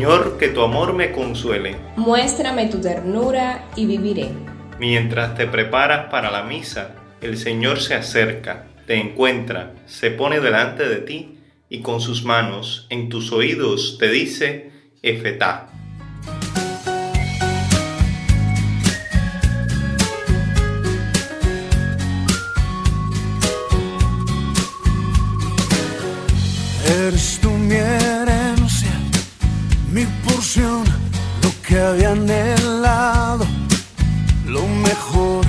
Señor, que tu amor me consuele. Muéstrame tu ternura y viviré. Mientras te preparas para la misa, el Señor se acerca, te encuentra, se pone delante de ti y con sus manos en tus oídos te dice, Efetá. Porción, lo que había anhelado, lo mejor.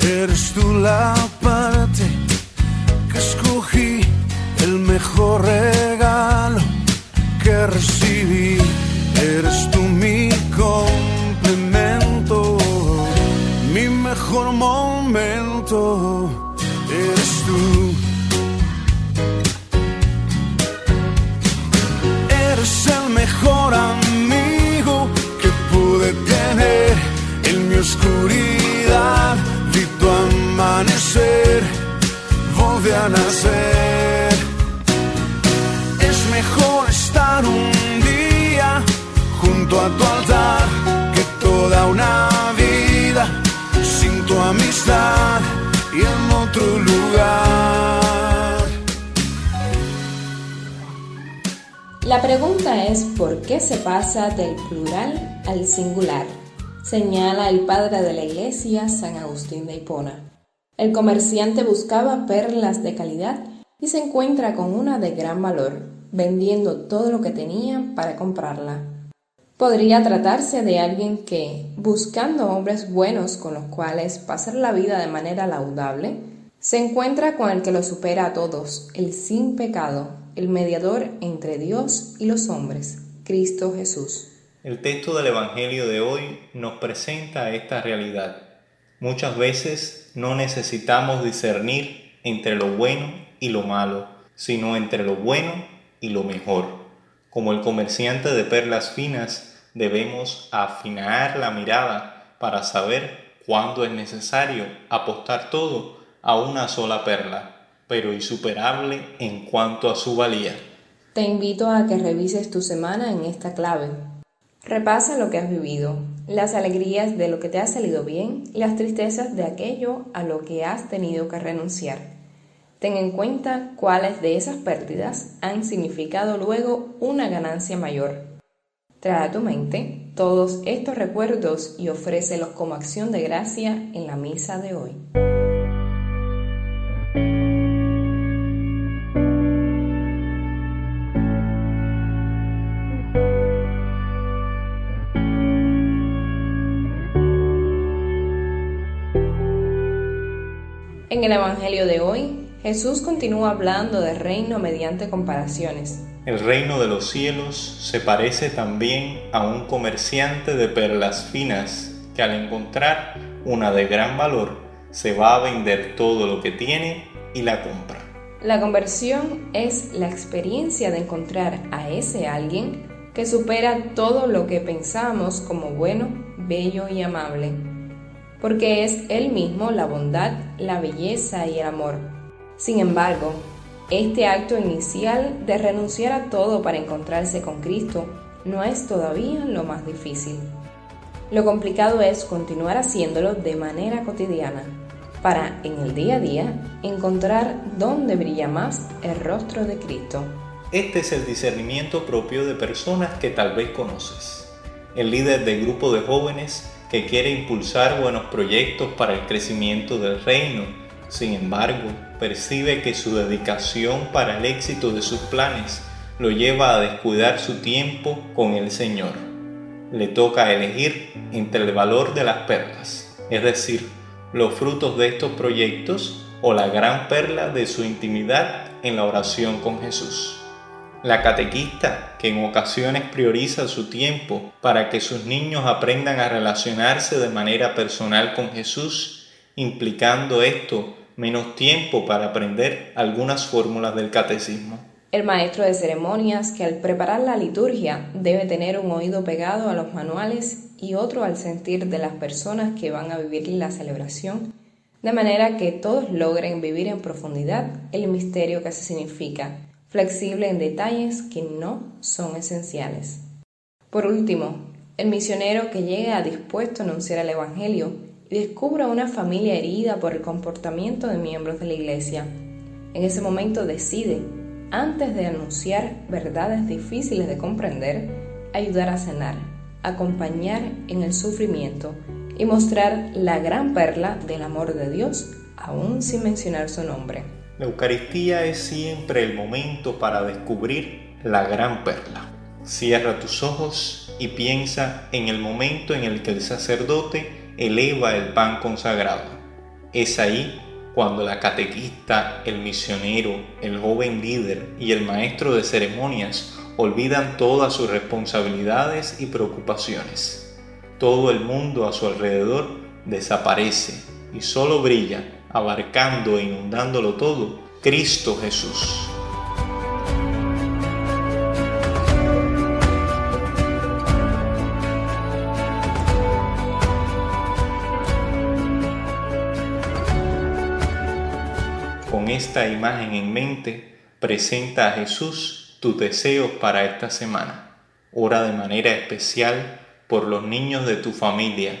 Eres tú la parte que escogí, el mejor regalo que recibí. Eres tú mi complemento, mi mejor momento. Eres tú. Oscuridad. Vi tu amanecer, volví a nacer. Es mejor estar un día junto a tu altar que toda una vida sin tu amistad y en otro lugar. La pregunta es ¿por qué se pasa del plural al singular? Señala el padre de la iglesia San Agustín de Hipona. El comerciante buscaba perlas de calidad y se encuentra con una de gran valor, vendiendo todo lo que tenía para comprarla. Podría tratarse de alguien que, buscando hombres buenos con los cuales pasar la vida de manera laudable, se encuentra con el que lo supera a todos, el sin pecado, el mediador entre Dios y los hombres, Cristo Jesús. El texto del Evangelio de hoy nos presenta esta realidad. Muchas veces no necesitamos discernir entre lo bueno y lo malo, sino entre lo bueno y lo mejor. Como el comerciante de perlas finas, debemos afinar la mirada para saber cuándo es necesario apostar todo a una sola perla pero insuperable en cuanto a su valía. Te invito a que revises tu semana en esta clave. Repasa lo que has vivido, las alegrías de lo que te ha salido bien las tristezas de aquello a lo que has tenido que renunciar. Ten en cuenta cuáles de esas pérdidas han significado luego una ganancia mayor. Trae a tu mente todos estos recuerdos y ofrécelos como acción de gracia en la misa de hoy. En el Evangelio de hoy, Jesús continúa hablando del reino mediante comparaciones. El reino de los cielos se parece también a un comerciante de perlas finas que al encontrar una de gran valor se va a vender todo lo que tiene y la compra. La conversión es la experiencia de encontrar a ese alguien que supera todo lo que pensamos como bueno, bello y amable porque es Él mismo la bondad, la belleza y el amor. Sin embargo, este acto inicial de renunciar a todo para encontrarse con Cristo no es todavía lo más difícil. Lo complicado es continuar haciéndolo de manera cotidiana, para en el día a día encontrar dónde brilla más el rostro de Cristo. Este es el discernimiento propio de personas que tal vez conoces. El líder del grupo de jóvenes que quiere impulsar buenos proyectos para el crecimiento del reino. Sin embargo, percibe que su dedicación para el éxito de sus planes lo lleva a descuidar su tiempo con el Señor. Le toca elegir entre el valor de las perlas, es decir, los frutos de estos proyectos o la gran perla de su intimidad en la oración con Jesús. La catequista, que en ocasiones prioriza su tiempo para que sus niños aprendan a relacionarse de manera personal con Jesús, implicando esto menos tiempo para aprender algunas fórmulas del catecismo. El maestro de ceremonias, que al preparar la liturgia debe tener un oído pegado a los manuales y otro al sentir de las personas que van a vivir la celebración, de manera que todos logren vivir en profundidad el misterio que se significa flexible en detalles que no son esenciales. Por último, el misionero que llega dispuesto a anunciar el Evangelio y descubre una familia herida por el comportamiento de miembros de la iglesia. En ese momento decide, antes de anunciar verdades difíciles de comprender, ayudar a sanar, acompañar en el sufrimiento y mostrar la gran perla del amor de Dios, aún sin mencionar su nombre. La Eucaristía es siempre el momento para descubrir la gran perla. Cierra tus ojos y piensa en el momento en el que el sacerdote eleva el pan consagrado. Es ahí cuando la catequista, el misionero, el joven líder y el maestro de ceremonias olvidan todas sus responsabilidades y preocupaciones. Todo el mundo a su alrededor desaparece y solo brilla, abarcando e inundándolo todo, Cristo Jesús. Con esta imagen en mente, presenta a Jesús tus deseos para esta semana. Ora de manera especial por los niños de tu familia,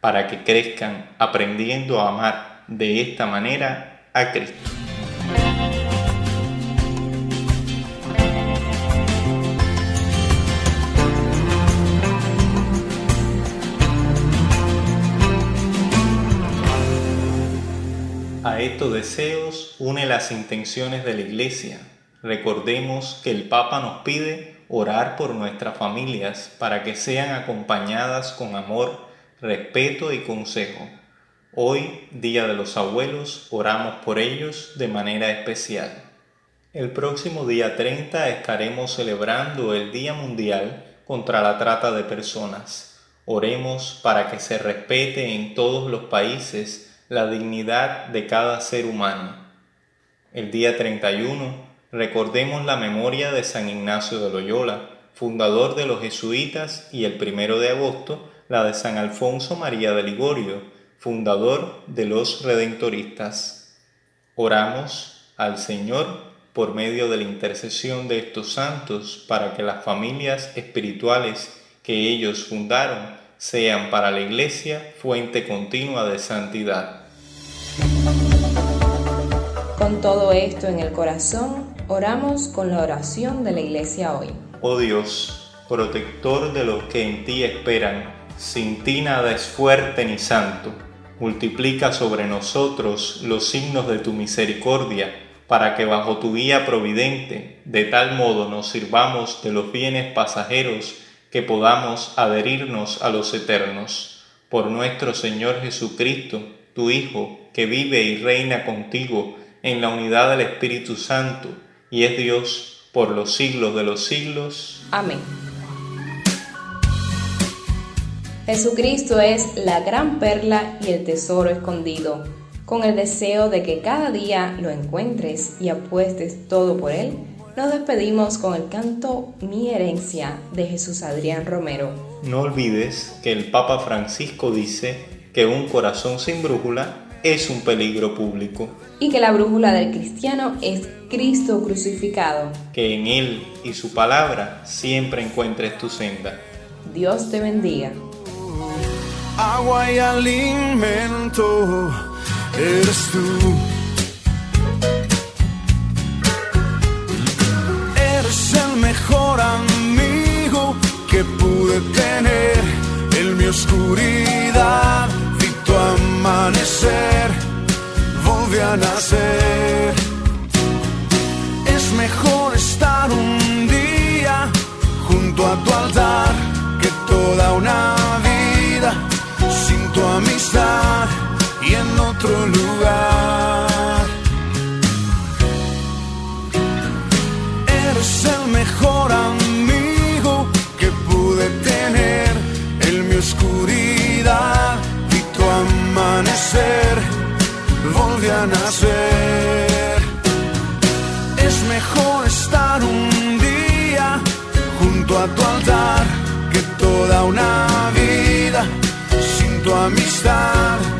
para que crezcan aprendiendo a amar de esta manera a Cristo. A estos deseos une las intenciones de la Iglesia. Recordemos que el Papa nos pide orar por nuestras familias para que sean acompañadas con amor, respeto y consejo. Hoy, Día de los Abuelos, oramos por ellos de manera especial. El próximo día 30 estaremos celebrando el Día Mundial contra la Trata de Personas. Oremos para que se respete en todos los países la dignidad de cada ser humano. El día 31 recordemos la memoria de San Ignacio de Loyola, fundador de los jesuitas, y el primero de agosto la de San Alfonso María de Ligorio, fundador de los redentoristas. Oramos al Señor por medio de la intercesión de estos santos para que las familias espirituales que ellos fundaron sean para la Iglesia fuente continua de santidad. Con todo esto en el corazón, oramos con la oración de la iglesia hoy. Oh Dios, protector de los que en ti esperan, sin ti nada es fuerte ni santo. Multiplica sobre nosotros los signos de tu misericordia, para que bajo tu guía providente, de tal modo nos sirvamos de los bienes pasajeros que podamos adherirnos a los eternos. Por nuestro Señor Jesucristo, tu Hijo, que vive y reina contigo en la unidad del Espíritu Santo, y es Dios por los siglos de los siglos. Amén. Jesucristo es la gran perla y el tesoro escondido. Con el deseo de que cada día lo encuentres y apuestes todo por él, nos despedimos con el canto Mi herencia de Jesús Adrián Romero. No olvides que el Papa Francisco dice que un corazón sin brújula es un peligro público. Y que la brújula del cristiano es Cristo crucificado. Que en Él y su palabra siempre encuentres tu senda. Dios te bendiga. Agua y alimento eres tú. Eres el mejor amigo que pude tener en mi oscuridad lugar. Eres el mejor amigo que pude tener en mi oscuridad amanecer, volví a nacer. Es mejor estar un día junto a tu altar que toda una vida sin tu amistad